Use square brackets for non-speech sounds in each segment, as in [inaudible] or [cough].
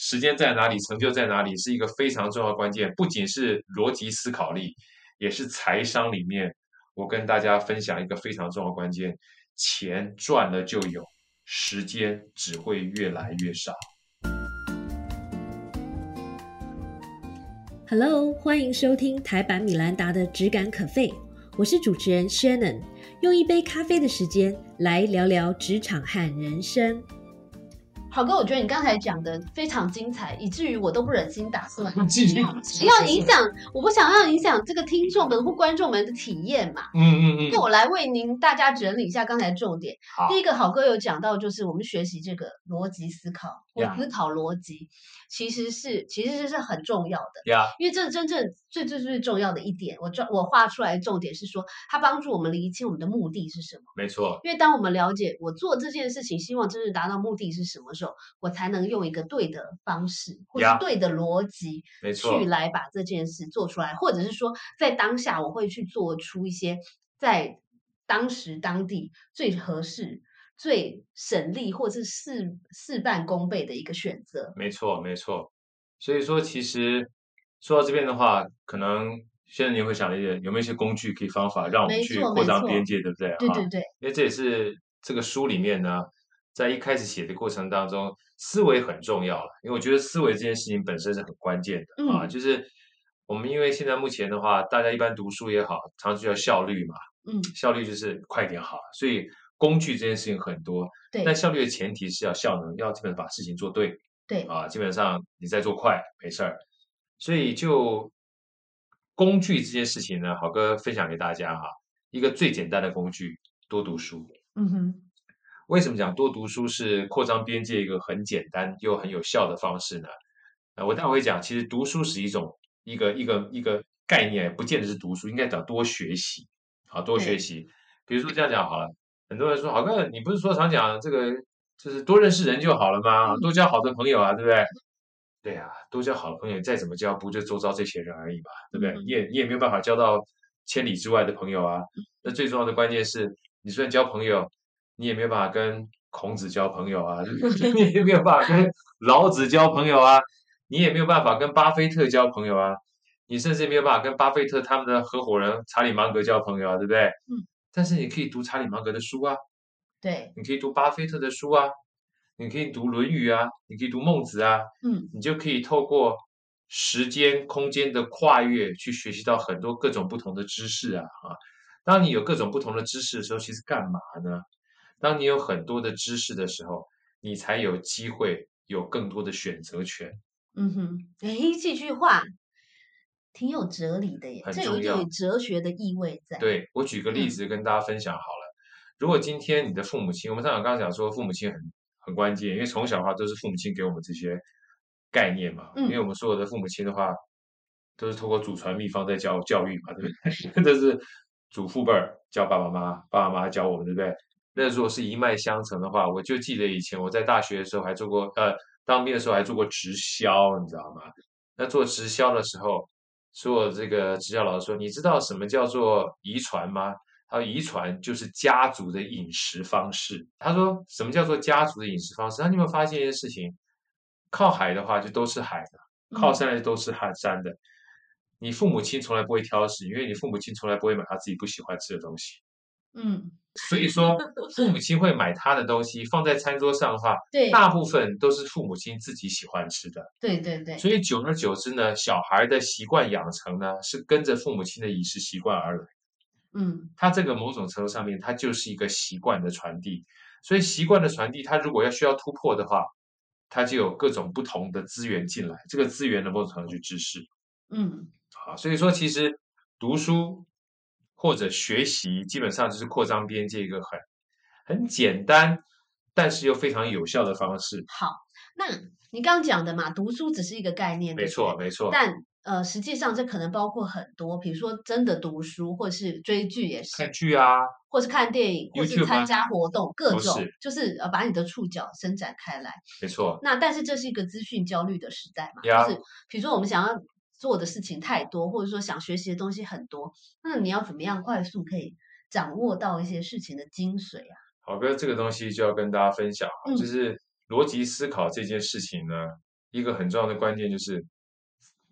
时间在哪里，成就在哪里，是一个非常重要的关键。不仅是逻辑思考力，也是财商里面，我跟大家分享一个非常重要的关键：钱赚了就有，时间只会越来越少。Hello，欢迎收听台版米兰达的《只感可废》，我是主持人 Shannon，用一杯咖啡的时间来聊聊职场和人生。好哥，我觉得你刚才讲的非常精彩，以至于我都不忍心打断。[laughs] 继续，要影响，我不想要影响这个听众们或观众们的体验嘛。嗯嗯嗯那，我来为您大家整理一下刚才重点。好第一个，好哥有讲到，就是我们学习这个逻辑思考思考逻辑，其实是其实这是很重要的。呀，因为这真正最最最重要的一点，我抓我画出来的重点是说，它帮助我们理清我们的目的是什么。没错，因为当我们了解我做这件事情，希望真正达到目的是什么时候，我才能用一个对的方式或者对的逻辑没错去，来把这件事做出来，或者是说在当下我会去做出一些在当时当地最合适、最省力或是事事半功倍的一个选择。没错，没错。所以说，其实说到这边的话，可能现在你会想一点，有没有一些工具可以方法让我们去扩张边界，对不对？啊对对对，因为这也是这个书里面呢，在一开始写的过程当中，思维很重要了。因为我觉得思维这件事情本身是很关键的啊，嗯就是我们因为现在目前的话，大家一般读书也好，常常要效率嘛，嗯，效率就是快点好，所以工具这件事情很多，对但效率的前提是要效能，要基本把事情做对。对，啊，基本上你在做快没事儿，所以就工具这件事情呢，好哥分享给大家哈，一个最简单的工具，多读书。嗯哼，为什么讲多读书是扩张边界一个很简单又很有效的方式呢？呃，我待会会讲，其实读书是一种一个一个一个概念，不见得是读书，应该讲多学习，好多学对习。比如说这样讲好了，很多人说，好哥，你不是说常讲这个就是多认识人就好了吗？多交好的朋友啊，对不对？对啊，多交好的朋友，再怎么交，不就周遭这些人而已嘛，对不对？嗯你也你也没有办法交到千里之外的朋友啊。那最重要的关键是，你虽然交朋友，你也没有办法跟孔子交朋友啊，[laughs] 你也没有办法跟老子交朋友啊，你也没有办法跟巴菲特交朋友啊，你甚至也没有办法跟巴菲特他们的合伙人查理芒格交朋友啊，对不对？嗯。但是你可以读查理芒格的书啊，对，你可以读巴菲特的书啊，你可以读《论语》啊，你可以读孟子啊，嗯，你就可以透过时间、空间的跨越，去学习到很多各种不同的知识啊啊！当你有各种不同的知识的时候，其实干嘛呢？当你有很多的知识的时候，你才有机会有更多的选择权。嗯哼，哎，这句话挺有哲理的耶，这有一点哲学的意味在。，对我举个例嗯子跟大家分享好了。如果今天你的父母亲，我们上场刚刚讲说父母亲很很关键，因为从小的话都是父母亲给我们这些概念嘛。因为嗯我们所有的父母亲的话，都是通过祖传秘方在教教育嘛，对不对？[laughs] 这是祖父辈儿教爸爸妈妈，爸爸妈妈教我们，对不对？那如果是一脉相承的话，我就记得以前我在大学的时候还做过，呃，当兵的时候还做过直销，你知道吗？那做直销的时候，所有这个直销老师说，你知道什么叫做遗传吗？他说遗传就是家族的饮食方式。他说什么叫做家族的饮食方式？那你有没有发现一件事情？靠海的话就都是海的，靠嗯山的都是海山的。你父母亲从来不会挑食，因为你父母亲从来不会买他自己不喜欢吃的东西。嗯，所以说，父母亲会买他的东西放在餐桌上的话，对，大部分都是父母亲自己喜欢吃的。对对对，所以久而久之呢，小孩的习惯养成呢，是跟着父母亲的饮食习惯而来。嗯他这个某种程度上面，它就是一个习惯的传递。所以习惯的传递，它如果要需要突破的话，它就有各种不同的资源进来。这个资源的某种程度去知识嗯啊，所以说其实读书或者学习，基本上就是扩张边界一个很很简单，但是又非常有效的方式。好，那你刚刚讲的嘛，读书只是一个概念，没错没错。但呃，实际上这可能包括很多，比如说真的读书，或是追剧也是看，剧啊，或是看电影，或是参加活动，各种是就是呃把你的触角伸展开来。没错，那但是这是一个资讯焦虑的时代嘛，呀就是比如说我们想要做的事情太多，或者说想学习的东西很多，那你要怎么样快速可以掌握到一些事情的精髓啊？好哥，这个东西就要跟大家分享哈，嗯就是逻辑思考这件事情呢，一个很重要的关键就是，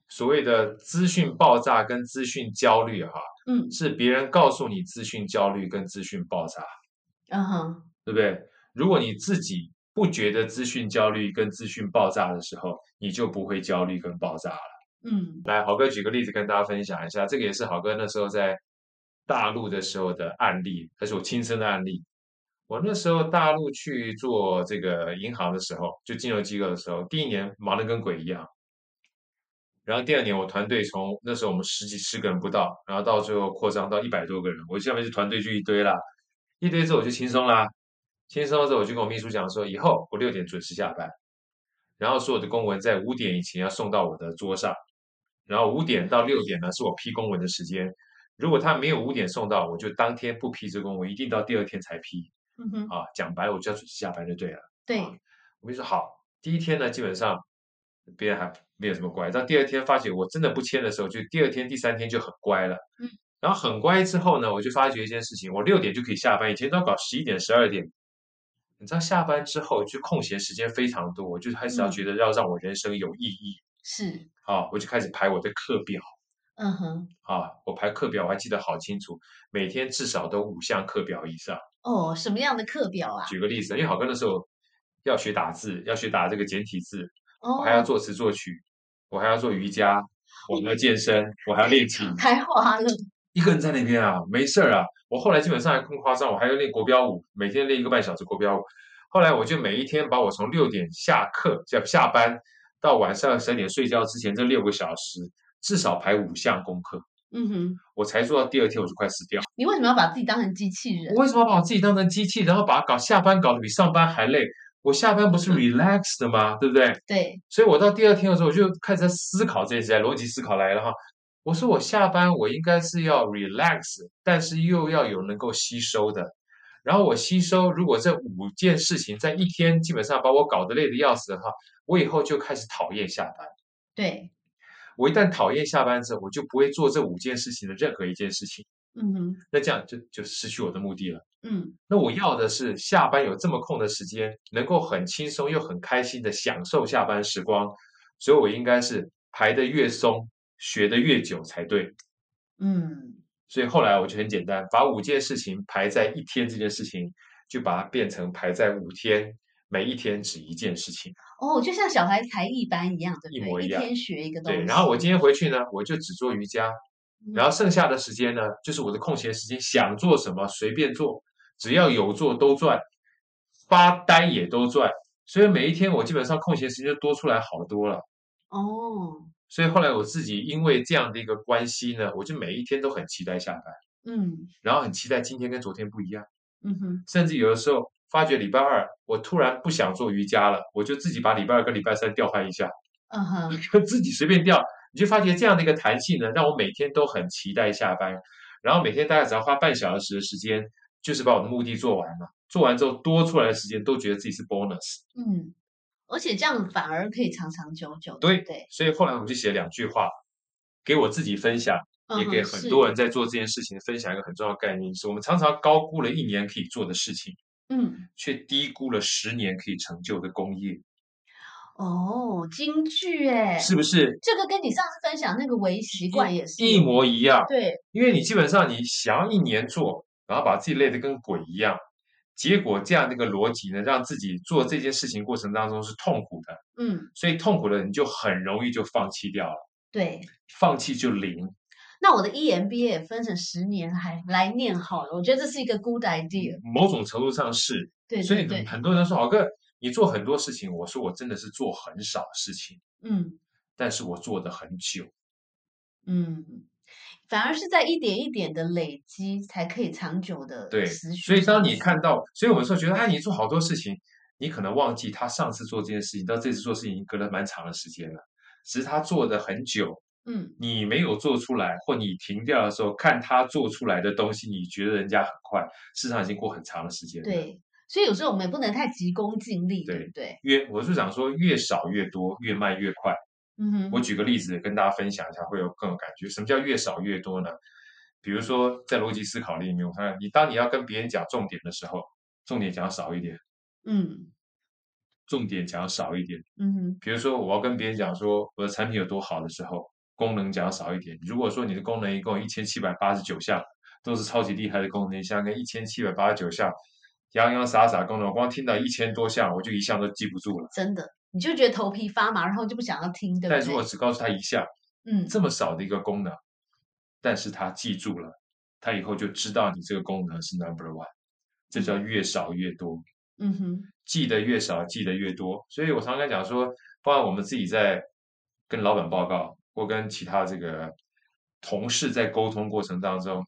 所谓的资讯爆炸跟资讯焦虑哈，嗯是别人告诉你资讯焦虑跟资讯爆炸，嗯哼，对不对？如果你自己不觉得资讯焦虑跟资讯爆炸的时候，你就不会焦虑跟爆炸了。嗯来，好哥举个例子跟大家分享一下，这个也是好哥那时候在大陆的时候的案例，还是我亲身的案例。我那时候大陆去做这个银行的时候，就金融机构的时候，第一年忙得跟鬼一样，然后第二年我团队从那时候我们十几十个人不到，然后到最后扩张到一百多个人，我下面是团队就一堆啦，一堆之后我就轻松啦，轻松之后我就跟我秘书讲说，以后我六点准时下班，然后所有的公文在五点以前要送到我的桌上。然后五点到六点呢是我批公文的时间，如果他没有五点送到，我就当天不批这公文，一定到第二天才批嗯哼，啊。讲白了，我就要准时下班就对了。对，我跟你说好，第一天呢基本上别人还没有什么乖，到第二天发觉我真的不签的时候，就第二天、第三天就很乖了。嗯，然后很乖之后呢，我就发觉一件事情，我六点就可以下班，以前都要搞十一点、十二点。你知道下班之后就空闲时间非常多，我就开始要嗯觉得要让我人生有意义是，啊，我就开始排我的课表。嗯哼，啊，我排课表我还记得好清楚，每天至少都五项课表以上。哦，什么样的课表啊？举个例子，因为好哥那时候要学打字，要学打这个简体字，哦我还要作词作曲，我还要做瑜伽，我还要健身，我还要练 [laughs] 琴。太花了，一个人在那边啊，没事儿啊。我后来基本上还更夸张，我还要练国标舞，每天练一个半小时国标舞。后来我就每一天把我从六点下课下下班到晚上十二点睡觉之前这六个小时，至少排五项功课，嗯哼，我才做到第二天我就快死掉。你为什么要把自己当成机器人我？为什么要把我自己当成机器，然后把它搞下班搞得比上班还累？我下班不是 relax 的吗？对不对？对，所以我到第二天的时候，我就开始在思考这些，逻辑思考来了哈。我说我下班我应该是要 relax，但是又要有能够吸收的。然后我吸收，如果这五件事情在一天基本上把我搞得累得要死的话，我以后就开始讨厌下班。对，我一旦讨厌下班之后，我就不会做这五件事情的任何一件事情。嗯哼，那这样就就失去我的目的了。嗯那我要的是下班有这么空的时间，能够很轻松又很开心的享受下班时光，所以我应该是排得越松，学得越久才对。嗯，所以后来我就很简单，把五件事情排在一天这件事情，就把它变成排在五天，每一天只一件事情。哦，就像小孩才艺班一样，对不对？一模一样一天学一个东西。对，然后我今天回去呢，我就只做瑜伽，嗯然后剩下的时间呢，就是我的空闲时间，想做什么随便做，只要有做都赚，发呆也都赚。所以每一天我基本上空闲时间就多出来好多了。哦，所以后来我自己因为这样的一个关系呢，我就每一天都很期待下班，嗯。然后很期待今天跟昨天不一样，嗯哼，甚至有的时候发觉礼拜二我突然不想做瑜伽了，我就自己把礼拜二跟礼拜三调换一下，嗯哼，[laughs] 自己随便调，你就发觉这样的一个弹性呢，让我每天都很期待下班，然后每天大概只要花半小时的时间，就是把我的目的做完了。做完之后多出来的时间都觉得自己是 bonus，嗯，而且这样反而可以长长久久，对对？所以后来我就写了两句话，给我自己分享，也给很多人在做这件事情分享一个很重要的概念，就是我们常常高估了一年可以做的事情，嗯，却低估了十年可以成就的功业，哦，京剧哎，是不是这个跟你上次分享那个微习惯也是一模一样？对，因为你基本上你想要一年做，然后把自己累得跟鬼一样，结果这样的一个逻辑呢，让自己做这件事情过程当中是痛苦的，嗯，所以痛苦的你就很容易就放弃掉了，对。放弃就零。那我的 E EMBA 也分成十年还来念好了，我觉得这是一个 good idea。某种程度上是，对所以很多人说，好哥，你做很多事情，我说我真的是做很少事情，嗯但是我做的很久。嗯，反而是在一点一点的累积，才可以长久的对，持续所以当你看到，所以我们说觉得，哎，你做好多事情，你可能忘记他上次做这件事情到这次做事情已经隔了蛮长的时间了，只是他做的很久，嗯你没有做出来，或你停掉的时候，看他做出来的东西，你觉得人家很快，事实上已经过很长的时间了。，对，所以有时候我们也不能太急功近利，对对不对？越我是想说，越少越多，越慢越快。嗯哼，我举个例子跟大家分享一下，会有更有感觉。什么叫越少越多呢？比如说在逻辑思考里面，我看你当你要跟别人讲重点的时候，重点讲少一点。嗯重点讲少一点。嗯哼，比如说，我要跟别人讲说我的产品有多好的时候，功能讲少一点。如果说你的功能一共一千七百八十九项，都是超级厉害的功能，像跟一千七百八十九项洋洋洒洒功能，我光听到一千多项，我就一项都记不住了。真的，你就觉得头皮发麻，然后就不想要听，对不对但如果？只告诉他一下，嗯，这么少的一个功能，但是他记住了，他以后就知道你这个功能是 number one，这叫越少越多。嗯哼，记得越少，记得越多。所以我常常讲说，包括我们自己在跟老板报告，或跟其他这个同事在沟通过程当中，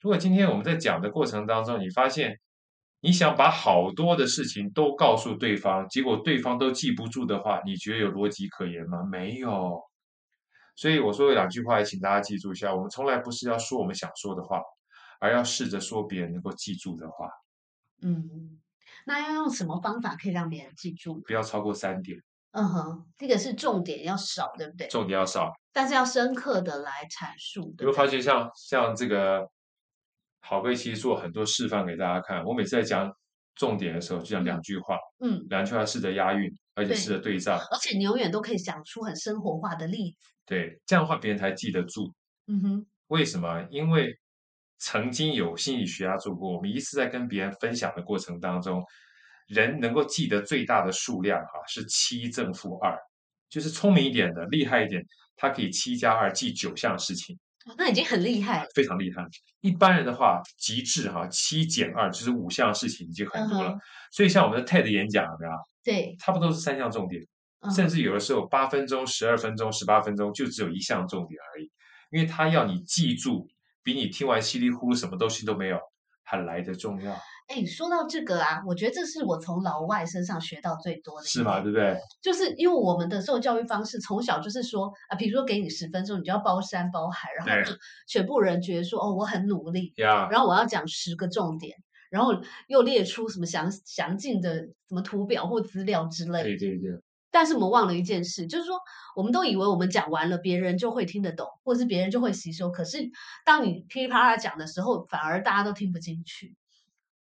如果今天我们在讲的过程当中，你发现你想把好多的事情都告诉对方，结果对方都记不住的话，你觉得有逻辑可言吗？没有。所以我说有两句话，也请大家记住一下：我们从来不是要说我们想说的话，而要试着说别人能够记住的话，嗯，那要用什么方法可以让别人记住？不要超过三点，嗯哼，这个是重点要少，对不对？重点要少。但是要深刻的来阐述，你？会发现像像这个好哥其实做很多示范给大家看。我每次在讲重点的时候，就讲两句话，嗯，两句话试着押韵，而且试着对仗，而且你永远都可以讲出很生活化的例子。对，这样的话别人才记得住。嗯哼，为什么？因为曾经有心理学家做过，我们一次在跟别人分享的过程当中，人能够记得最大的数量哈、是七正负二，就是聪明一点的、厉害一点，他可以七加二记九项事情。哦那已经很厉害了。非常厉害。一般人的话，极致哈，七减二就是五项事情已经很多了。所以像我们的 TED 演讲，有没有？对，差不多是三项重点，嗯甚至有的时候八分钟、十二分钟、十八分钟就只有一项重点而已，因为他要你记住，比你听完稀里糊涂什么东西都没有还来得重要，哎，说到这个啊，我觉得这是我从老外身上学到最多的，是吗？？对不对？就是因为我们的受教育方式从小就是说啊，比如说给你十分钟，你就要包山包海，然后全部人觉得说哦，我很努力，呀，然后我要讲十个重点，然后又列出什么详详尽的什么图表或资料之类的。对对对，但是我们忘了一件事，就是说我们都以为我们讲完了，别人就会听得懂，或者是别人就会吸收。可是当你噼里啪啦讲的时候，反而大家都听不进去。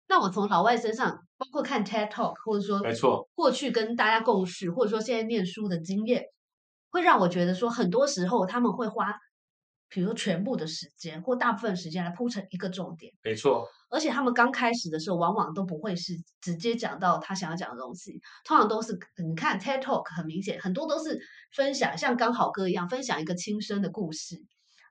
那我从老外身上，包括看 TED Talk，或者说没错，过去跟大家共事，或者说现在念书的经验，会让我觉得说，很多时候他们会花，比如说全部的时间或大部分时间来铺成一个重点。没错，而且他们刚开始的时候，往往都不会是直接讲到他想要讲的东西，通常都是你看 TED Talk 很明显，很多都是分享，像刚好哥一样分享一个亲身的故事，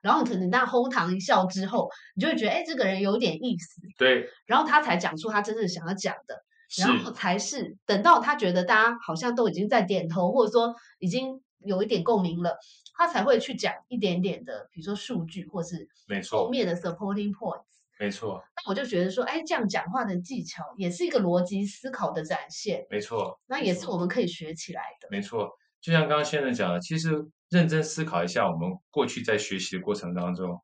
然后可能那哄堂一笑之后，你就会觉得，哎，这个人有点意思，对，然后他才讲出他真正想要讲的，然后才是等到他觉得大家好像都已经在点头，或者说已经有一点共鸣了，他才会去讲一点点的，比如说数据或是没错，后面的 supporting points。没错，那我就觉得说，哎，这样讲话的技巧也是一个逻辑思考的展现，没错那也是我们可以学起来的。没错，就像刚刚先生讲的，其实认真思考一下，我们过去在学习的过程当中，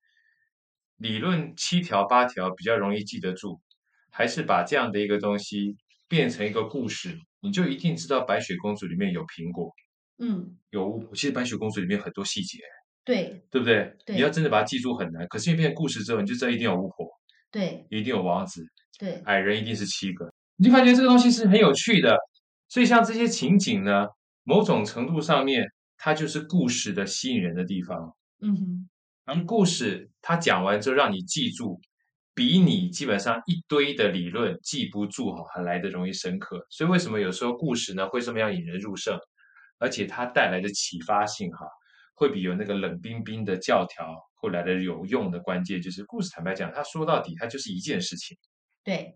理论七条八条比较容易记得住，还是把这样的一个东西变成一个故事，你就一定知道白雪公主里面有苹果，嗯，有巫婆。其实白雪公主里面很多细节，对对不对？对你要真的把它记住很难，可是因为变成故事之后，你就知道一定有巫婆，对一定有王子，对，矮人一定是七个，你就发觉这个东西是很有趣的。所以像这些情景呢，某种程度上面，它就是故事的吸引人的地方。嗯哼，而故事它讲完之后让你记住，比你基本上一堆的理论记不住哈还来的容易深刻。所以为什么有时候故事呢会这么样引人入胜，而且它带来的启发性哈，会比有那个冷冰冰的教条会来的有用的关键就是故事。坦白讲，它说到底它就是一件事情。对，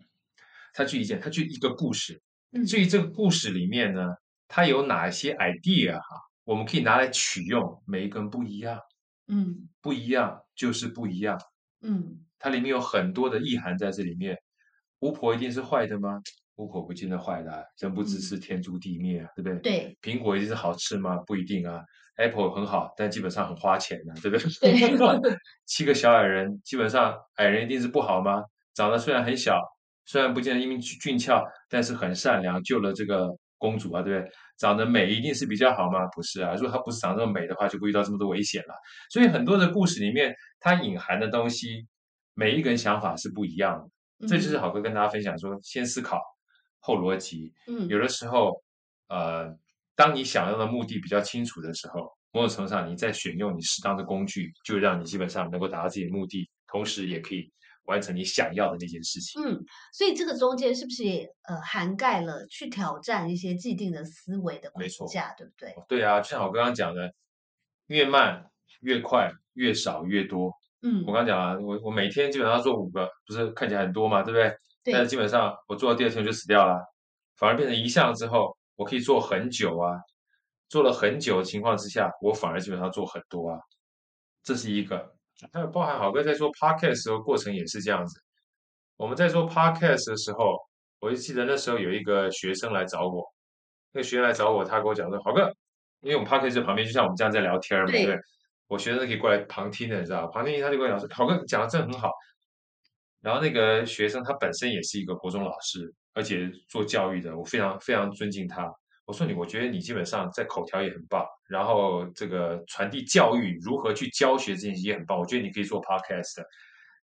它就一件，它就一个故事。嗯至于这个故事里面呢，它有哪些 idea 哈，我们可以拿来取用，每一个人不一样，嗯不一样就是不一样。嗯，它里面有很多的意涵在这里面。巫婆一定是坏的吗？巫婆不见得坏的、啊，人不知是天诛地灭啊，对不对？对苹果一定是好吃吗？不一定啊。Apple 很好，但基本上很花钱的、对不对？对 [laughs] 七个小矮人，基本上矮人一定是不好吗？长得虽然很小，虽然不见得英明俊俏，但是很善良，救了这个公主啊，对不对？长得美一定是比较好吗？不是啊，如果她不是长这么美的话，就不遇到这么多危险了。所以很多的故事里面，它隐含的东西，每一个人想法是不一样的。这就是好哥跟大家分享说，先思考后逻辑。嗯有的时候呃，当你想要的目的比较清楚的时候，某种程度上你在选用你适当的工具，就让你基本上能够达到自己的目的，同时也可以完成你想要的那件事情。嗯，所以这个中间是不是也呃涵盖了去挑战一些既定的思维的框架，对不对？对啊，就像我刚刚讲的，越慢越快，越少越多。嗯我，刚刚讲了，我我每天基本上做五个，不是看起来很多嘛，对不对？但是，基本上我做到第二天我就死掉了，反而变成一项之后，我可以做很久啊。做了很久的情况之下，我反而基本上做很多啊。这是一个，还有包含好哥在做 podcast 的过程也是这样子。我们在做 podcast 的时候，我就记得那时候有一个学生来找我，那个学生来找我，他跟我讲说：“好哥，因为我们 podcast 在旁边，就像我们这样在聊天嘛，对不对对？我学生可以过来旁听的，你知道吧？旁听他就跟我讲说：‘好哥，你讲的真的很好。’然后那个学生他本身也是一个国中老师，而且做教育的，我非常非常尊敬他。我说你，我觉得你基本上在口条也很棒，然后这个传递教育如何去教学这件事也很棒。我觉得你可以做 podcast，的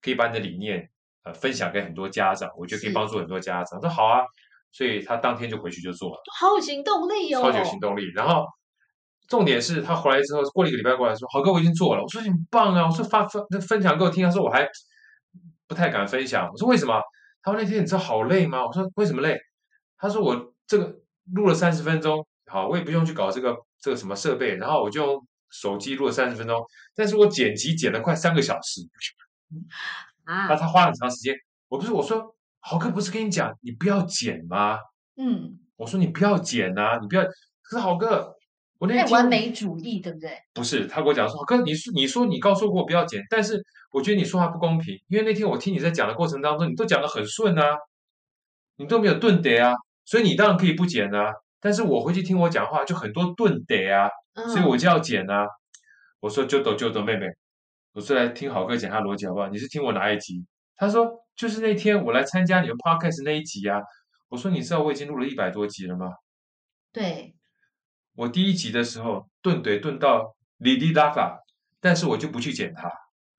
可以把你的理念呃分享给很多家长，我觉得可以帮助很多家长。他说好啊，所以他当天就回去就做了。好有行动力哦，超级有行动力。然后重点是他回来之后，过了一个礼拜过来说：“豪哥，我已经做了。”我说：“你很棒啊！”我说：“发分分享给我听。”他说：“我还不太敢分享。”我说：“为什么？”他说：“那天你知道好累吗？”我说：“为什么累？”他说：“我这个录了三十分钟，好，我也不用去搞这个这个什么设备，然后我就用手机录了三十分钟，但是我剪辑剪了快三个小时，[laughs] 那啊，他花很长时间。我不是我说豪哥不是跟你讲你不要剪吗？嗯，我说你不要剪啊，你不要。可是豪哥，我那天太完美主义，对不对？不是，他跟我讲说，豪哥，你说你说你告诉过我不要剪，但是我觉得你说话不公平，因为那天我听你在讲的过程当中，你都讲的很顺啊，你都没有顿得啊，所以你当然可以不剪啊。但是我回去听我讲话就很多顿得啊，嗯，所以我就要剪啊。我说就抖就抖，妹妹，我是来听好哥讲下逻辑好不好？你是听我哪一集？他说就是那天我来参加你们 podcast 那一集啊。我说你知道我已经录了一百多集了吗？对，我第一集的时候顿怼顿到哩哩啦啦，但是我就不去剪它，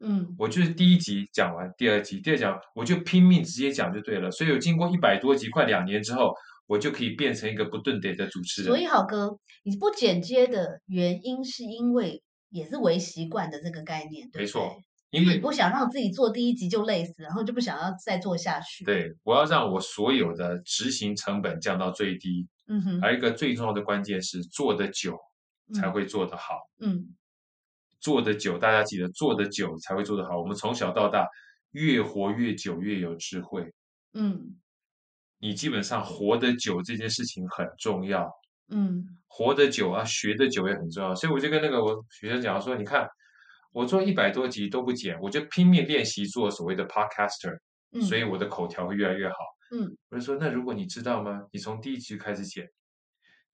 嗯，我就是第一集讲完，第二集，第二讲我就拼命直接讲就对了。所以我经过一百多集，快两年之后，我就可以变成一个不顿点的主持人。所以好哥，你不剪接的原因是因为也是为习惯的这个概念，对不对没错？因为你不想让自己做第一集就累死，然后就不想要再做下去。，对我要让我所有的执行成本降到最低，嗯哼，还有一个最重要的关键是做得久才嗯会做得好。嗯，做得久，大家记得做得久才会做得好。我们从小到大，越活越久，越有智慧。嗯你基本上活得久这件事情很重要，嗯活得久啊，学得久也很重要。所以我就跟那个我学生讲说，你看我做一百多集都不剪，我就拼命练习做所谓的 podcaster，、嗯，所以我的口条会越来越好。嗯，我就说，那如果你知道吗？你从第一集开始剪，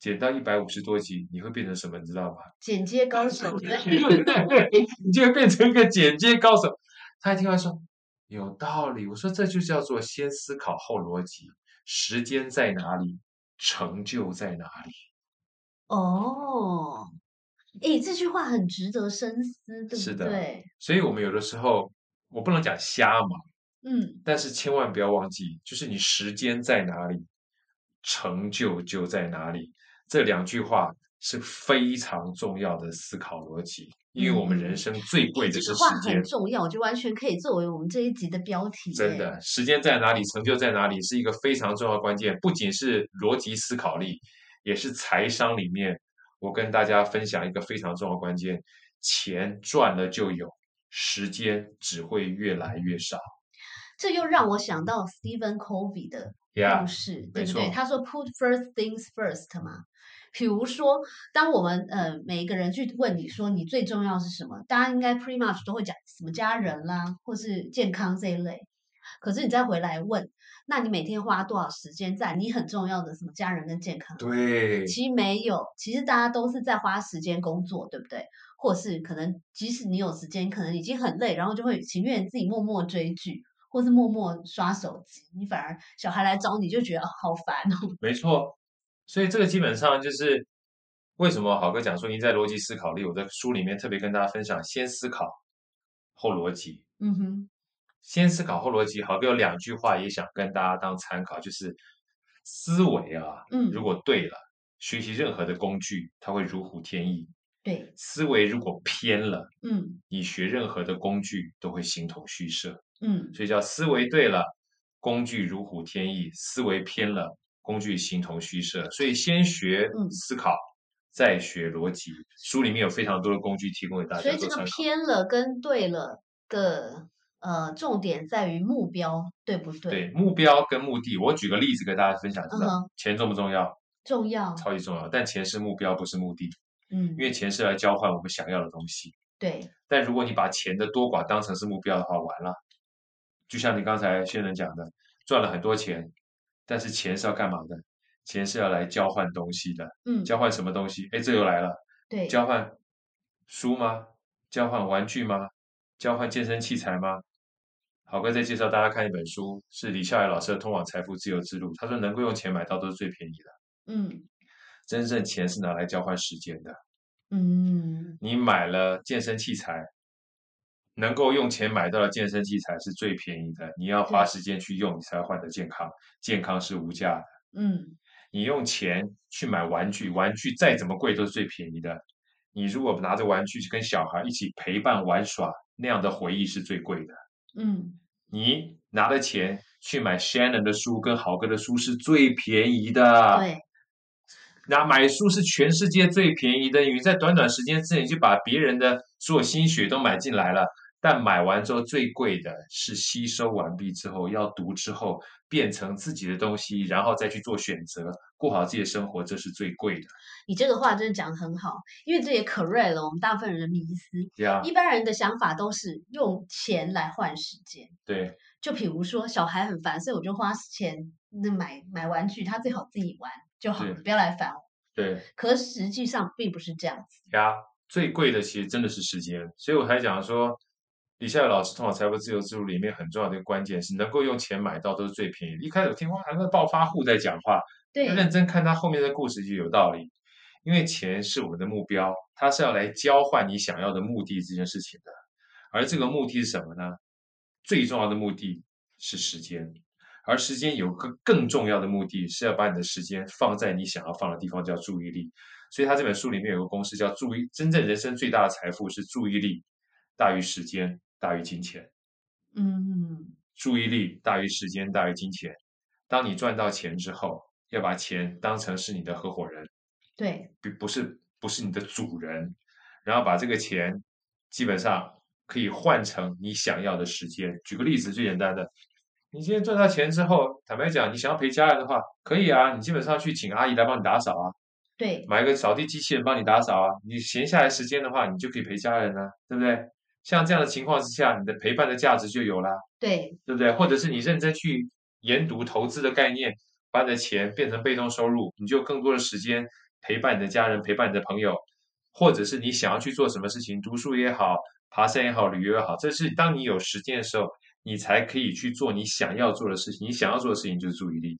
剪到一百五十多集，你会变成什么？你知道吗？[laughs] 剪接高手，对你就会变成一个剪接高手。他一听完说有道理，我说这就叫做先思考后逻辑，时间在哪里，成就在哪里。哦，诶，这句话很值得深思，对是的不对？所以我们有的时候，我不能讲瞎忙，嗯，但是千万不要忘记，就是你时间在哪里，成就就在哪里。这两句话是非常重要的思考逻辑，因为我们人嗯生最贵的是这句话时间很。重要，我觉得完全可以作为我们这一集的标题。真的，时间在哪里，成就在哪里，是一个非常重要的关键。不仅是逻辑思考力，也是财商里面，我跟大家分享一个非常重要的关键：钱赚了就有，时间只会越来越少。这又让我想到 Stephen Covey 的故事没对不对？他说 “put first things first” 嘛。比如说，当我们呃每一个人去问你说你最重要是什么，大家应该 pretty much 都会讲什么家人啦，或是健康这一类。可是你再回来问，那你每天花多少时间在你很重要的什么家人跟健康？对，其实没有，其实大家都是在花时间工作，对不对？或是可能即使你有时间，可能已经很累，然后就会情愿自己默默追剧，或是默默刷手机。你反而小孩来找你就觉得好烦哦。没错。所以这个基本上就是为什么好哥讲说，赢在逻辑思考力。我在书里面特别跟大家分享，先思考后逻辑。嗯哼，先思考后逻辑。好哥有两句话也想跟大家当参考，就是思维啊，嗯如果对了，学习任何的工具，它会如虎添翼。对，思维如果偏了，嗯你学任何的工具都会形同虚设。嗯所以叫思维对了，工具如虎添翼；思维偏了，工具形同虚设。所以先学嗯思考，再学逻辑。书里面有非常多的工具提供给大家所以这个。偏了跟对了的呃重点在于目标，对不对？对目标跟目的，我举个例子给大家分享，知道、嗯钱重不重要？重要，超级重要，但钱是目标，不是目的，嗯因，为钱是来交换我们想要的东西。对，但如果你把钱的多寡当成是目标的话，完了。就像你刚才先生讲的，赚了很多钱，但是钱是要干嘛的？钱是要来交换东西的。嗯，交换什么东西？哎，这又来了，对，交换书吗？交换玩具吗？交换健身器材吗？好哥在介绍大家看一本书，是李笑来老师的《通往财富自由之路》。他说，能够用钱买到都是最便宜的，嗯真正钱是拿来交换时间的。嗯，你买了健身器材，能够用钱买到的健身器材是最便宜的。你要花时间去用，你才换得健康。健康是无价的。嗯你用钱去买玩具，玩具再怎么贵都是最便宜的。你如果拿着玩具去跟小孩一起陪伴玩耍，那样的回忆是最贵的。嗯，你拿的钱去买 Shannon 的书跟豪哥的书是最便宜的。对，那买书是全世界最便宜的，因为在短短时间之内就把别人的所有心血都买进来了。但买完之后最贵的是吸收完毕之后要读之后变成自己的东西，然后再去做选择，过好自己的生活，这是最贵的。你这个话真的讲得很好，因为这也 correct 了我们大部分人的迷思。呀、一般人的想法都是用钱来换时间，对就比如说小孩很烦，所以我就花钱那买买玩具，他最好自己玩就好了，不要来烦我。对可实际上并不是这样子。呀，最贵的其实真的是时间，所以我才讲说，李笑来老师《通往财富自由之路》里面很重要的一个关键是能够用钱买到都是最便宜的。一开始我听哇，那个暴发户在讲话，对要认真看他后面的故事就有道理。因为钱是我们的目标，它是要来交换你想要的目的这件事情的。而这个目的是什么呢？最重要的目的是时间，而时间有个更重要的目的是要把你的时间放在你想要放的地方，叫注意力。所以他这本书里面有个公式叫注意，真正人生最大的财富是注意力大于时间大于金钱。嗯，注意力大于时间大于金钱。当你赚到钱之后，要把钱当成是你的合伙人，对，不不是不是你的主人，然后把这个钱基本上可以换成你想要的时间。举个例子，最简单的，你今天赚到钱之后，坦白讲，你想要陪家人的话，可以啊，你基本上去请阿姨来帮你打扫啊，对，买个扫地机器人帮你打扫啊，你闲下来时间的话，你就可以陪家人啊，对不对？像这样的情况之下，你的陪伴的价值就有啦。对，对不对？或者是你认真去研读投资的概念，把你的钱变成被动收入，你就有更多的时间陪伴你的家人，陪伴你的朋友，或者是你想要去做什么事情，读书也好，爬山也好，旅游也好，这是当你有时间的时候，你才可以去做你想要做的事情。你想要做的事情就是注意力。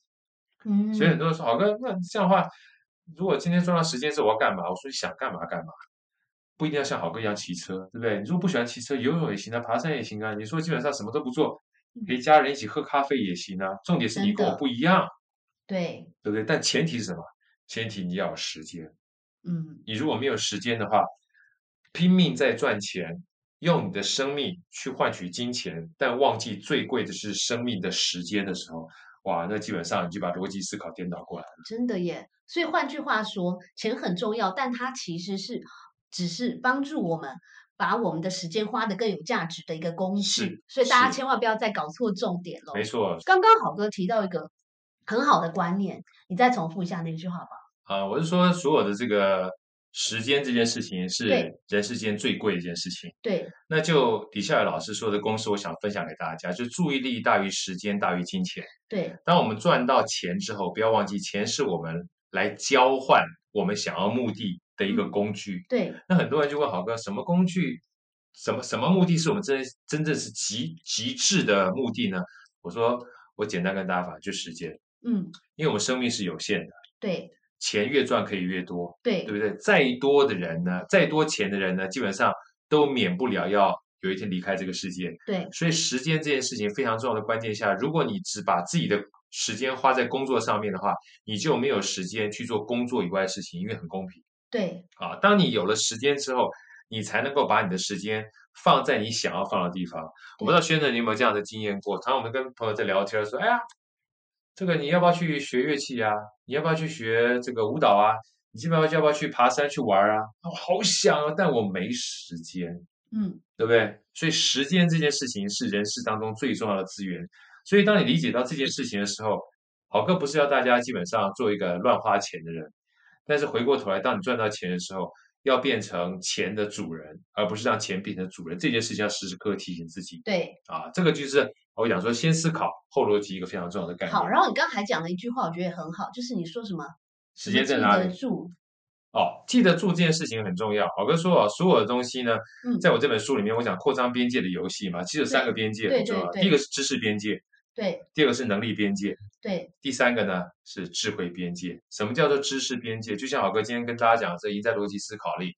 嗯，所以很多人说，好哥，那这样的话，如果今天赚到时间是我要干嘛？我说你想干嘛干嘛。不一定要像好哥一样骑车，对不对？你如果不喜欢骑车，游泳也行啊，爬山也行啊。你说基本上什么都不做，陪家人一起喝咖啡也行啊。重点是你跟我不一样，对，对不对？但前提是什么？前提你要有时间。嗯，你如果没有时间的话，拼命在赚钱，用你的生命去换取金钱，但忘记最贵的是生命的时间的时候，哇，那基本上你就把逻辑思考颠倒过来了。真的耶。所以换句话说，钱很重要，但它其实是只是帮助我们把我们的时间花得更有价值的一个工具。所以大家千万不要再搞错重点喽。没错，刚刚好哥提到一个很好的观念，你再重复一下那句话吧。啊、我是说，所有的这个时间这件事情是人世间最贵的一件事情。对，那就底下有老师说的公式，我想分享给大家，就注意力大于时间大于金钱。对，当我们赚到钱之后，不要忘记，钱是我们来交换我们想要目的的一个嗯工具。对，那很多人就问豪哥，什么工具，什么什么目的是我们真真正是极极致的目的呢？我说，我简单跟大家讲，就时间，嗯，因为我们生命是有限的，对，钱越赚可以越多，对对，不对？再多的人呢，再多钱的人呢，基本上都免不了要有一天离开这个世界。对，所以时间这件事情非常重要的关键下，如果你只把自己的时间花在工作上面的话，你就没有时间去做工作以外的事情，因为很公平对，啊。当你有了时间之后，你才能够把你的时间放在你想要放的地方。我不知道轩子你有没有这样的经验过？常常我们跟朋友在聊天说，哎呀，这个你要不要去学乐器啊？你要不要去学这个舞蹈啊？你基本上要不要去爬山去玩啊？我好想啊，但我没时间。嗯，对不对？所以时间这件事情是人世当中最重要的资源。所以当你理解到这件事情的时候，好哥不是要大家基本上做一个乱花钱的人，但是回过头来，当你赚到钱的时候，要变成钱的主人，而不是让钱变成主人。这件事情要时时刻刻提醒自己对。啊。这个就是我讲说，先思考后逻辑一个非常重要的概念。好，然后你刚才讲了一句话，我觉得也很好，就是你说什么时间在哪里？记得住哦，记得住这件事情很重要。好哥说啊，所有的东西呢，嗯在我这本书里面，我讲扩张边界的游戏嘛，其实有三个边界很重要。第一个是知识边界，对第二个是能力边界，对第三个呢是智慧边界。什么叫做知识边界？就像好哥今天跟大家讲，这一在逻辑思考力。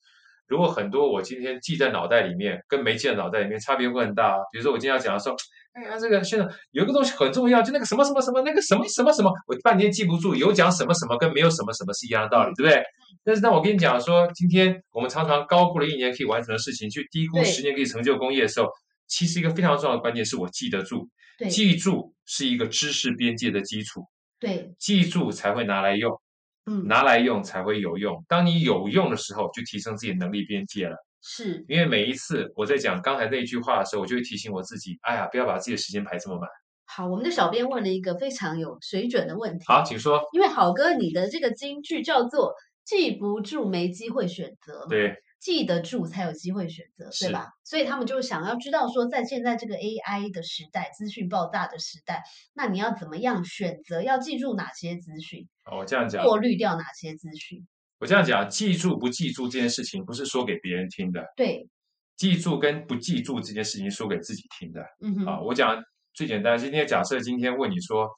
如果很多我今天记在脑袋里面，跟没记在脑袋里面差别会很大啊。比如说我今天要讲的时候，哎呀，这个现在有一个东西很重要，就那个什么什么什么，那个什么什么什么，我半天记不住。有讲什么什么跟没有什么什么是一样的道理，对不对？但是当我跟你讲说，今天我们常常高估了一年可以完成的事情，去低估十年可以成就工业的时候，其实一个非常重要的关键是我记得住。对记住是一个知识边界的基础，对，记住才会拿来用，嗯，拿来用才会有用。当你有用的时候，就提升自己的能力边界了。是因为每一次我在讲刚才那一句话的时候，我就会提醒我自己：哎呀，不要把自己的时间排这么满。好。我们的小编问了一个非常有水准的问题，好，请说。因为好哥你的这个金句叫做“记不住没机会选择”，对，记得住才有机会选择，对是吧？所以他们就想要知道说，在现在这个 AI 的时代，资讯爆炸的时代，那你要怎么样选择？要记住哪些资讯，哦我这样讲，过滤掉哪些资讯？我这样讲，记住不记住这件事情，不是说给别人听的，对，记住跟不记住这件事情说给自己听的。嗯哼啊，我讲最简单，今天假设今天问你说，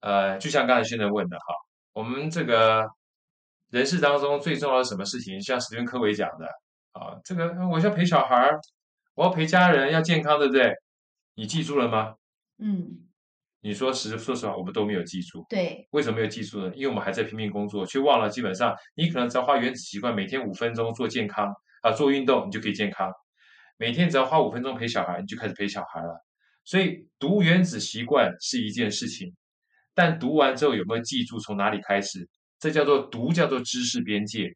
呃，就像刚才现在问的哈，我们这个人世当中最重要的什么事情？像史蒂芬科维讲的啊，这个呃我要陪小孩儿，我要陪家人，要健康，对不对？你记住了吗？嗯，你说实说实话，我们都没有记住。对，为什么没有记住呢？因为我们还在拼命工作，却忘了基本上你可能只要花原子习惯，每天五分钟做健康啊，做运动，你就可以健康。每天只要花五分钟陪小孩，你就开始陪小孩了。所以读原子习惯是一件事情，但读完之后有没有记住从哪里开始？这叫做读，叫做知识边界；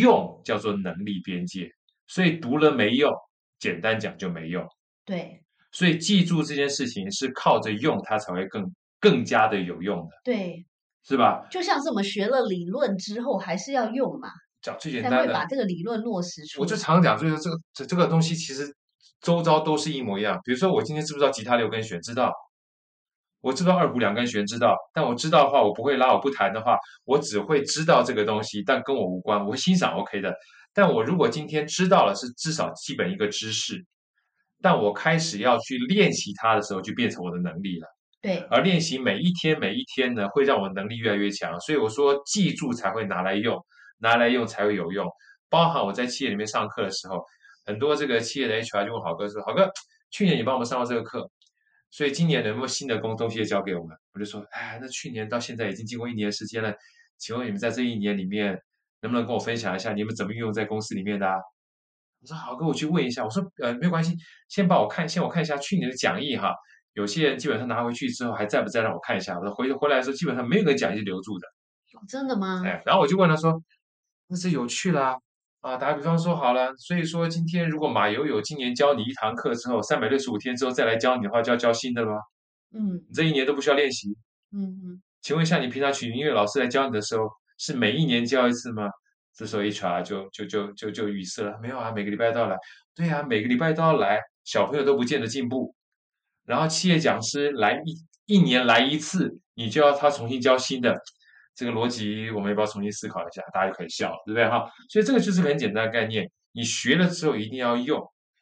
用叫做能力边界。所以读了没用，简单讲就没用。对，所以记住这件事情是靠着用它才会更更加的有用的，对，是吧？就像是我们学了理论之后，还是要用嘛，讲最简单的，会把这个理论落实出来。我就常讲，就是这个这这个东西其实周遭都是一模一样。比如说，我今天知不知道吉他六根弦？知道。我知道二胡两根弦，知道。但我知道的话，我不会拉，我不弹的话，我只会知道这个东西，但跟我无关。我会欣赏，OK 的。但我如果今天知道了，是至少基本一个知识，但我开始要去练习它的时候，就变成我的能力了。对，而练习每一天每一天呢，会让我能力越来越强。所以我说，记住才会拿来用，拿来用才会有用。包含我在企业里面上课的时候，很多这个企业的 HR 就问好哥说：“好哥，去年你帮我们上过这个课，所以今年能不能新的工东西交给我们？”我就说：“哎，那去年到现在已经经过一年时间了，请问你们在这一年里面，能不能跟我分享一下你们怎么运用在公司里面的、啊？”我说：“好哥，我去问一下。”我说：“呃，没有关系，先帮我看，先我看一下去年的讲义哈。”有些人基本上拿回去之后还在不在，让我看一下。我说回回来的时候，基本上没有个讲义留住的。真的吗？哎，然后我就问他说：“那是有趣啦、啊，打个比方说好了，所以说今天如果马友友今年教你一堂课之后，三百六十五天之后再来教你的话，就要教新的了吗？嗯你这一年都不需要练习？嗯嗯，请问一下，你平常请音乐老师来教你的时候，是每一年教一次吗？”这时候 HR 就就就就就语塞了，没有啊，每个礼拜都要来。对啊，每个礼拜都要来，小朋友都不见得进步。然后企业讲师来一一年来一次，你就要他重新教新的，这个逻辑我们要不要重新思考一下？大家就可以笑了，对不对哈？所以这个就是很简单的概念，你学了之后一定要用，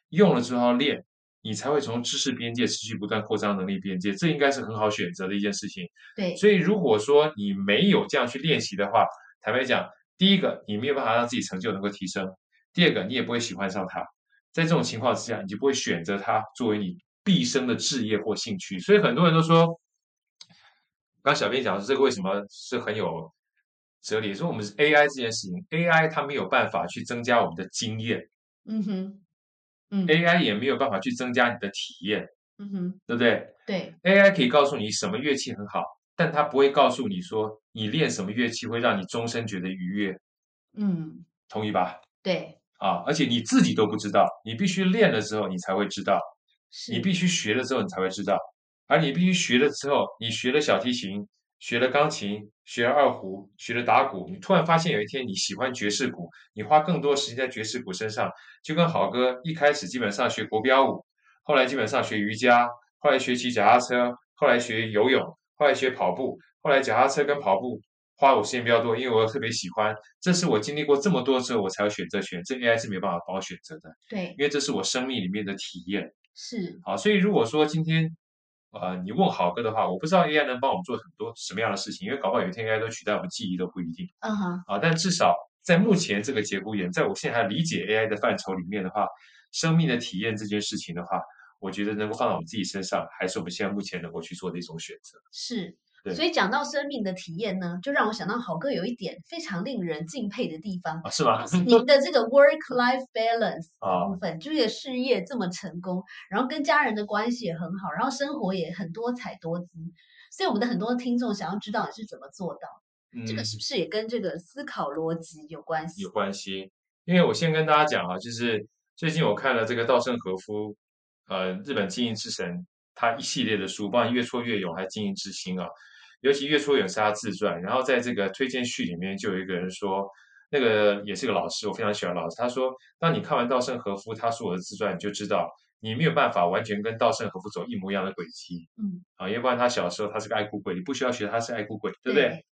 用了之后要练，你才会从知识边界持续不断扩张能力边界，这应该是很好选择的一件事情。对，所以如果说你没有这样去练习的话，坦白讲，第一个你没有办法让自己成就能够提升，第二个你也不会喜欢上它，在这种情况之下，你就不会选择它作为你毕生的志业或兴趣。所以很多人都说，刚小编讲说这个为什么是很有哲理，说我们是 AI 这件事情，AI 它没有办法去增加我们的经验嗯哼，嗯，AI 也没有办法去增加你的体验，嗯哼，对不对对，？AI 可以告诉你什么乐器很好，但它不会告诉你说你练什么乐器会让你终身觉得愉悦，嗯同意吧？对，啊，而且你自己都不知道，你必须练了之后你才会知道，你必须学了之后你才会知道，而你必须学了之后，你学了小提琴，学了钢琴，学了二胡，学了打鼓，你突然发现有一天你喜欢爵士鼓，你花更多时间在爵士鼓身上，就跟好哥一开始基本上学国标舞，后来基本上学瑜伽，后来学骑脚踏车，后来学游泳，后来学跑步，后来脚踏车跟跑步花我时间比较多，因为我特别喜欢，这是我经历过这么多之后我才会选择选，这 AI 是没办法帮我选择的，对，因为这是我生命里面的体验。是，好，所以如果说今天，呃，你问好哥的话，我不知道 AI 能帮我们做很多什么样的事情，因为搞不好有一天 AI 都取代我们记忆都不一定嗯哼，啊。但至少在目前这个节骨眼，在我现在还理解 AI 的范畴里面的话，生命的体验这件事情的话，我觉得能够放到我们自己身上，还是我们现在目前能够去做的一种选择。是。对所以讲到生命的体验呢，就让我想到好哥有一点非常令人敬佩的地方，啊，是吗？就是您的这个 work-life balance 啊部分，就是事业这么成功，然后跟家人的关系也很好，然后生活也很多彩多姿。所以我们的很多听众想要知道你是怎么做到，这个嗯是不是也跟这个思考逻辑有关系有？关系，因为我先跟大家讲啊，就是最近我看了这个稻盛和夫，呃，日本经营之神，他一系列的书，包括越挫越勇，还有经营之心啊，尤其越挫越勇是他自传，然后在这个推荐序里面就有一个人说，那个也是个老师，我非常喜欢老师，他说，当你看完稻盛和夫他说我的自传，你就知道你没有办法完全跟稻盛和夫走一模一样的轨迹，嗯，啊，要不然他小时候他是个爱哭鬼，你不需要学他是爱哭鬼，对不对？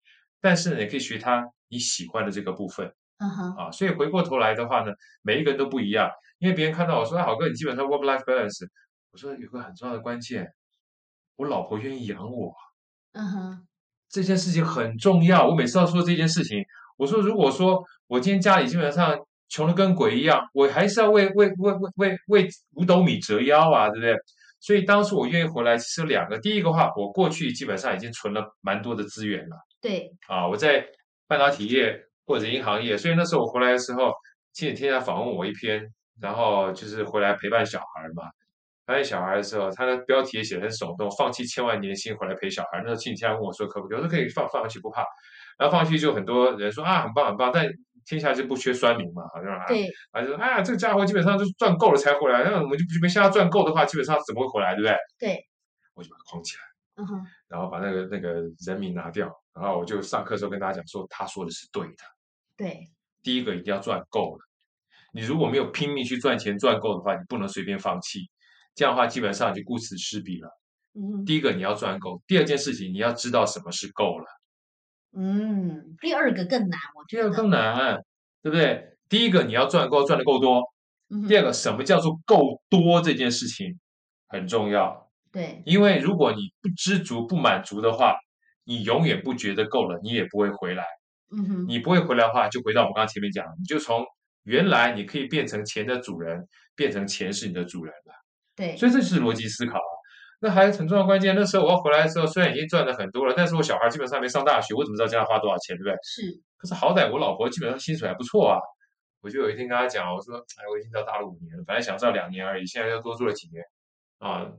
但是呢，你可以学他你喜欢的这个部分。嗯哼，啊，所以回过头来的话呢，每一个人都不一样，因为别人看到我说，哎，好哥，你基本上 work life balance，我说有个很重要的关键，我老婆愿意养我，嗯哼，这件事情很重要。我每次要说这件事情，我说如果说我今天家里基本上穷的跟鬼一样，我还是要为为为为为为五斗米折腰啊，对不对？所以当初我愿意回来，其实有两个，第一个话，我过去基本上已经存了蛮多的资源了。对，啊，我在半导体业或者银行业，所以那时候我回来的时候，亲子天下访问我一篇，然后就是回来陪伴小孩嘛。陪伴小孩的时候，他的标题也写得很耸动，放弃千万年薪回来陪小孩。那时候亲子天下问我说可不可以，我说可以放放弃不怕。然后放弃就很多人说啊很棒很棒，但天下就不缺酸民嘛，好像啊，对，啊就说啊这个家伙基本上就是赚够了才回来，那我们就没像他赚够的话，基本上怎么会回来，对不对？对，我就把它框起来。嗯哼，然后把那个那个人名拿掉，然后我就上课的时候跟大家讲说，他说的是对的。对，第一个一定要赚够了，你如果没有拼命去赚钱赚够的话，你不能随便放弃。这样的话，基本上就顾此失彼了。嗯，第一个你要赚够，第二件事情你要知道什么是够了，嗯，第二个更难，我觉得，第二个更难，对不对？第一个你要赚够，赚的够多；嗯第二个，什么叫做够多这件事情很重要。对，因为如果你不知足、不满足的话，你永远不觉得够了，你也不会回来。嗯哼，你不会回来的话，就回到我们刚刚前面讲，你就从原来你可以变成钱的主人，变成钱是你的主人了。对，所以这就是逻辑思考啊。那还有很重要关键，那时候我要回来的时候，虽然已经赚了很多了，但是我小孩基本上没上大学，我怎么知道将来花多少钱，对不对？是，可是好歹我老婆基本上薪水还不错啊。我就有一天跟她讲，我说，哎，我已经到大陆五年了，本来想知道两年而已，现在又多做了几年啊。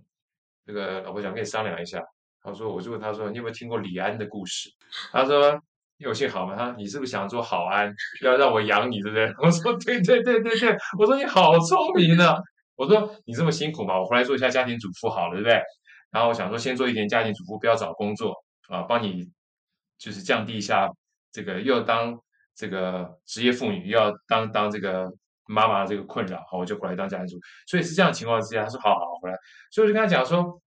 这个老婆想跟你商量一下，她说，我就问她说，你有没有听过李安的故事？她说，你有幸好吗？她说你是不是想做好安，要让我养你，对不对？我说，对对对对对，我说你好聪明呢。我说你这么辛苦嘛，我回来做一下家庭主妇好了，对不对？然后我想说先做一点家庭主妇，不要找工作啊，帮你就是降低一下这个又当这个职业妇女，又要当当这个妈妈的这个困扰，好，我就回来当家庭主妇。所以是这样的情况之下，他说好好好回来，所以我就跟他讲说，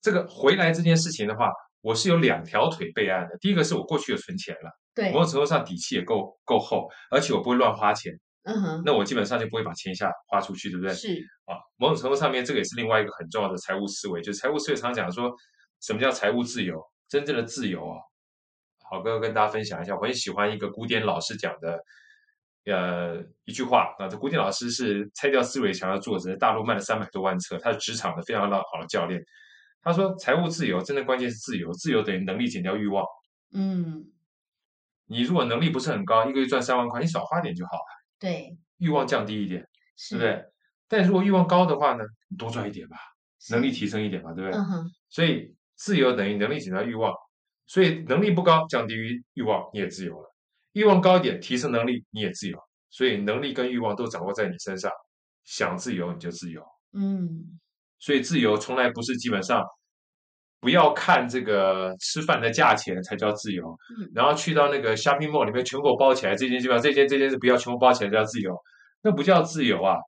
这个回来这件事情的话，我是有两条腿备案的。第一个是我过去有存钱了，对某，种程度上底气也够够厚，而且我不会乱花钱，嗯哼，那我基本上就不会把钱一下花出去，对不对？是，啊，某种程度上面，这个也是另外一个很重要的财务思维，就是财务思维常讲说，什么叫财务自由？真正的自由啊，好哥跟大家分享一下，我很喜欢一个古典老师讲的，呃，一句话啊，这古典老师是拆掉思维墙的作者，大陆卖了三百多万册，他是职场的非常好的教练。他说财务自由真的关键是自由，自由等于能力减掉欲望。嗯，你如果能力不是很高，一个月赚三万块，你少花点就好了，对，欲望降低一点，是对不对？但如果欲望高的话呢，你多赚一点吧，能力提升一点嘛，对不对？所以自由等于能力减掉欲望，所以能力不高降低于欲望，你也自由了；欲望高一点，提升能力，你也自由。所以能力跟欲望都掌握在你身上，想自由你就自由。嗯，所以自由从来不是基本上不要看这个吃饭的价钱才叫自由，嗯然后去到那个 shopping mall 里面全给我包起来，这件基本上这件这件是不要全部包起来叫自由，那不叫自由啊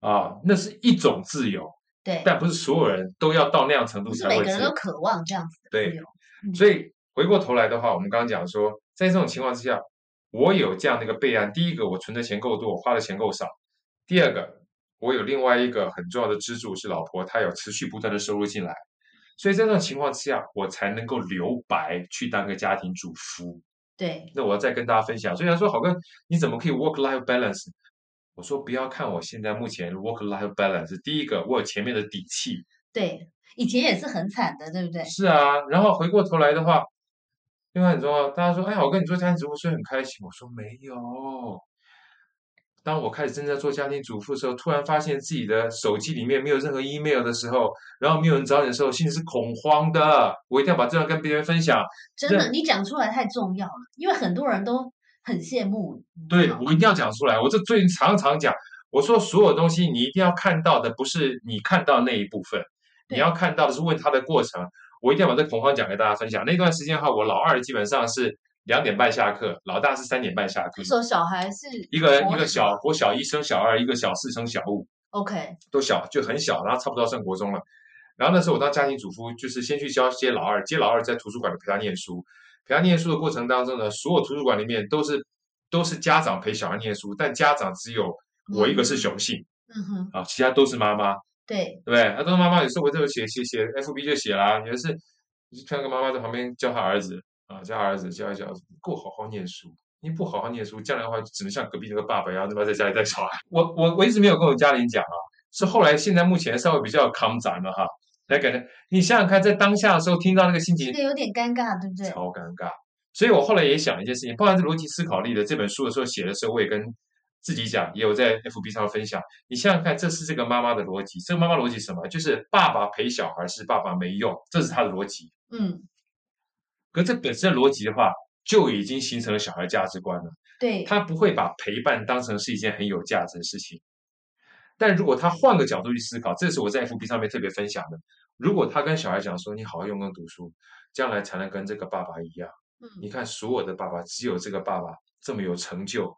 啊，那是一种自由，对，但不是所有人都要到那样程度才会自由每个人都。渴望这样子自由。嗯所以回过头来的话，我们刚刚讲说，在这种情况之下，我有这样的一个备案：第一个，我存的钱够多，我花的钱够少；第二个，我有另外一个很重要的支柱是老婆，她有持续不断的收入进来。所以在这种情况之下，我才能够留白去当个家庭主妇。对，那我要再跟大家分享，所以他说好哥，你怎么可以 work life balance？我说不要看我现在目前 work life balance，第一个我有前面的底气，对，以前也是很惨的，对不对？是啊，然后回过头来的话，另外很重要，大家说，哎呀，我跟你做家庭主妇，所以很开心。我说没有。当我开始正在做家庭主妇的时候，突然发现自己的手机里面没有任何 email 的时候，然后没有人找你的时候，心里是恐慌的。我一定要把这段跟别人分享。真的，你讲出来太重要了，因为很多人都很羡慕你。对我一定要讲出来。我这最近常常讲，我说所有东西你一定要看到的不是你看到那一部分，你要看到的是问他的过程。我一定要把这恐慌讲给大家分享。那段时间的话，我老二基本上是两点半下课，老大是三点半下课。那。时候小孩是一个一个小小国小一升小二，一个小四升小五，，OK，都小就很小，然后差不多要升国中了。然后那时候我当家庭主妇，就是先去教接老二，接老二在图书馆里陪他念书。陪他念书的过程当中呢，所有图书馆里面都是都是家长陪小孩念书，但家长只有我一个是雄性。嗯。哼，啊，其他都是妈妈，对，对不对？那都是妈妈，有时候我就写写写 FB 就写啦，有的是就看个妈妈在旁边教他儿子啊，教他儿子教一教，够好好念书。你不好好念书，将来的话只能像隔壁那个爸爸一样，他妈在家里带小孩。我我我一直没有跟我家里讲啊，是后来现在目前稍微比较康展了哈，来感觉你想想看，在当下的时候听到那个心情这个有点尴尬，对不对？超尴尬。所以我后来也想一件事情，包含这逻辑思考力的这本书的时候写的时候，我也跟自己讲，也有在 FB 上分享。你想想看，这是这个妈妈的逻辑，这个妈妈逻辑什么？就是爸爸陪小孩是爸爸没用，这是他的逻辑。嗯，可这本身的逻辑的话，就已经形成了小孩价值观了。对，他不会把陪伴当成是一件很有价值的事情。但如果他换个角度去思考，这是我在 FB 上面特别分享的。如果他跟小孩讲说：“你好好用功读书，将来才能跟这个爸爸一样。”你嗯，看，所有的爸爸只有这个爸爸这么有成就，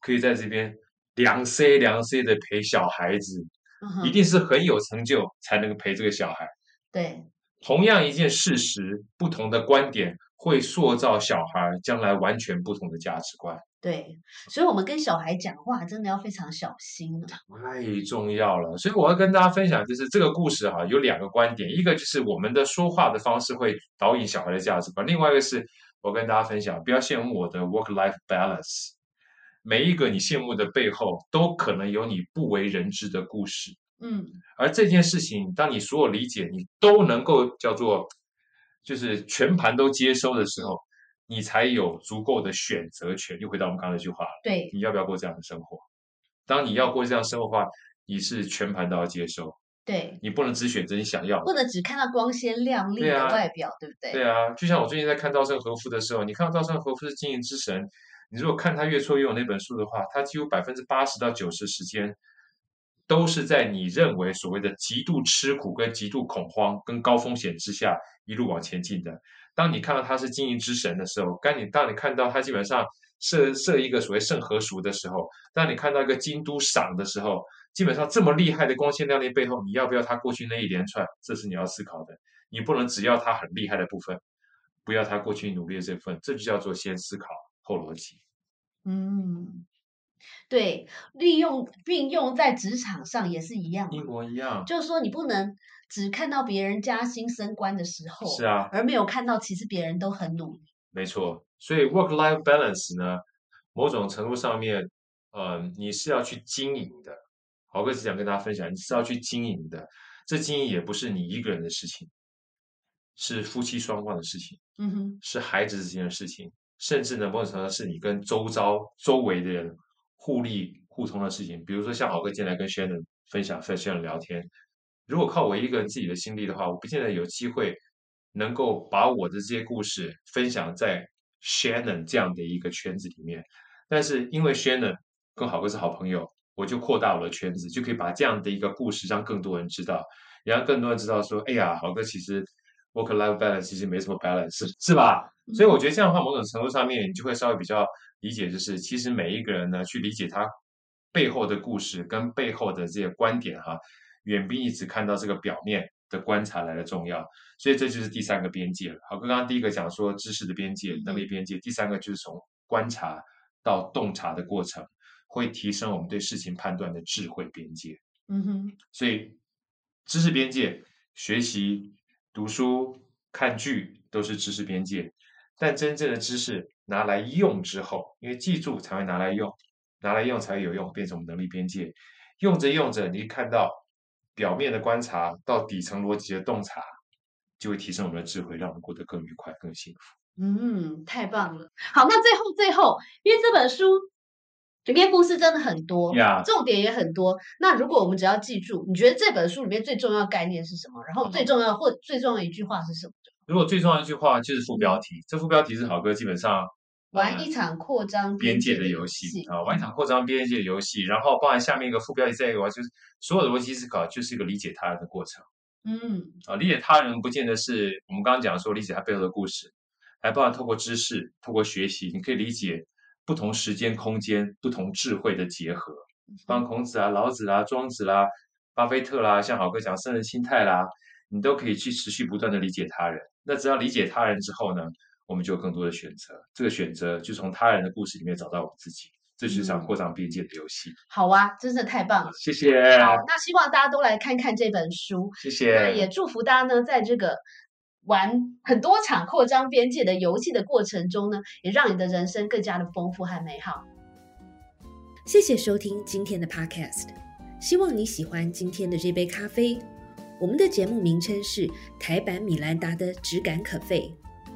可以在这边两 C 两 C 的陪小孩子，嗯，一定是很有成就才能陪这个小孩。对，同样一件事实，不同的观点会塑造小孩将来完全不同的价值观。对，所以我们跟小孩讲话真的要非常小心了。太重要了，所以我要跟大家分享，就是这个故事哈、有两个观点，一个就是我们的说话的方式会导引小孩的价值观，另外一个是我跟大家分享，不要羡慕我的 work-life balance。每一个你羡慕的背后，都可能有你不为人知的故事，嗯，而这件事情，当你所有理解，你都能够叫做，就是全盘都接收的时候，你才有足够的选择权。又回到我们刚才那句话了。对，你要不要过这样的生活？当你要过这样生活的话，你是全盘都要接收，对，你不能只选择你想要的。不能只看到光鲜亮丽的外表，对不对？对啊，就像我最近在看稻盛和夫的时候，你看到稻盛和夫是经营之神，你如果看他越挫越勇那本书的话，他几乎百分之八十到九十时间都是在你认为所谓的极度吃苦、跟极度恐慌、跟高风险之下一路往前进的。当你看到他是经营之神的时候，当你当你看到他基本上设设一个所谓圣和熟的时候，当你看到一个京都赏的时候，基本上这么厉害的光鲜亮丽背后，你要不要他过去那一连串？这是你要思考的。你不能只要他很厉害的部分，不要他过去努力的这份，这就叫做先思考后逻辑。嗯，对，利用运用在职场上也是一样一，模一样。就是说你不能只看到别人加薪升官的时候，是啊，而没有看到其实别人都很努力。没错。所以 work-life balance 呢，某种程度上面，呃，你是要去经营的。豪哥只想跟大家分享，你是要去经营的。这经营也不是你一个人的事情，是夫妻双方的事情，嗯哼，是孩子之间的事情，甚至呢，某种程度上是你跟周遭周围的人互利互通的事情。比如说，像豪哥进来跟 Shannon 分享、跟 Shannon 聊天，如果靠我一个人自己的心力的话，我不见得有机会能够把我的这些故事分享在 Shannon 这样的一个圈子里面。但是因为 Shannon 跟豪哥是好朋友，我就扩大我的圈子，就可以把这样的一个故事让更多人知道，也让更多人知道说，哎呀，豪哥其实 work life balance 其实没什么 balance，是吧？所以我觉得这样的话，某种程度上面你就会稍微比较理解，就是其实每一个人呢，去理解他背后的故事跟背后的这些观点哈，远比你只看到这个表面的观察来的重要。所以这就是第三个边界了。好，刚刚第一个讲说知识的边界、能力边界，第三个就是从观察到洞察的过程，会提升我们对事情判断的智慧边界。嗯哼，所以知识边界、学习、读书、看剧都是知识边界，但真正的知识拿来用之后，因为记住才会拿来用，拿来用才会有用，变成我们能力边界。用着用着，你看到表面的观察到底层逻辑的洞察，就会提升我们的智慧，让我们过得更愉快、更幸福。嗯，太棒了。好，那最后最后，因为这本书里面故事真的很多呀重点也很多。那如果我们只要记住，你觉得这本书里面最重要的概念是什么？然后最重要或最重要的一句话是什么？如果最重要的一句话就是副标题，这副标题是好哥基本上呃玩一场扩张边界的游戏啊，玩一场扩张边界的游戏，然后包含下面一个副标题，再一个就是所有的逻辑思考就是一个理解他人的过程。嗯。啊，理解他人不见得是我们刚刚讲说理解他背后的故事，还包含透过知识、透过学习，你可以理解不同时间、空间、不同智慧的结合，包括孔子啊、老子啦、庄子啦、巴菲特啦，像好哥讲圣人心态啦，你都可以去持续不断的理解他人。那只要理解他人之后呢，我们就有更多的选择。这个选择就从他人的故事里面找到我们自己，这是一场嗯扩张边界的游戏。好啊，真的太棒了。谢谢，好，那希望大家都来看看这本书。谢那也，祝福大家呢，在这个玩很多场扩张边界的游戏的过程中呢，也让你的人生更加的丰富和美好。谢谢收听今天的 Podcast，希望你喜欢今天的这杯咖啡。我们的节目名称是台版米兰达的质感可废，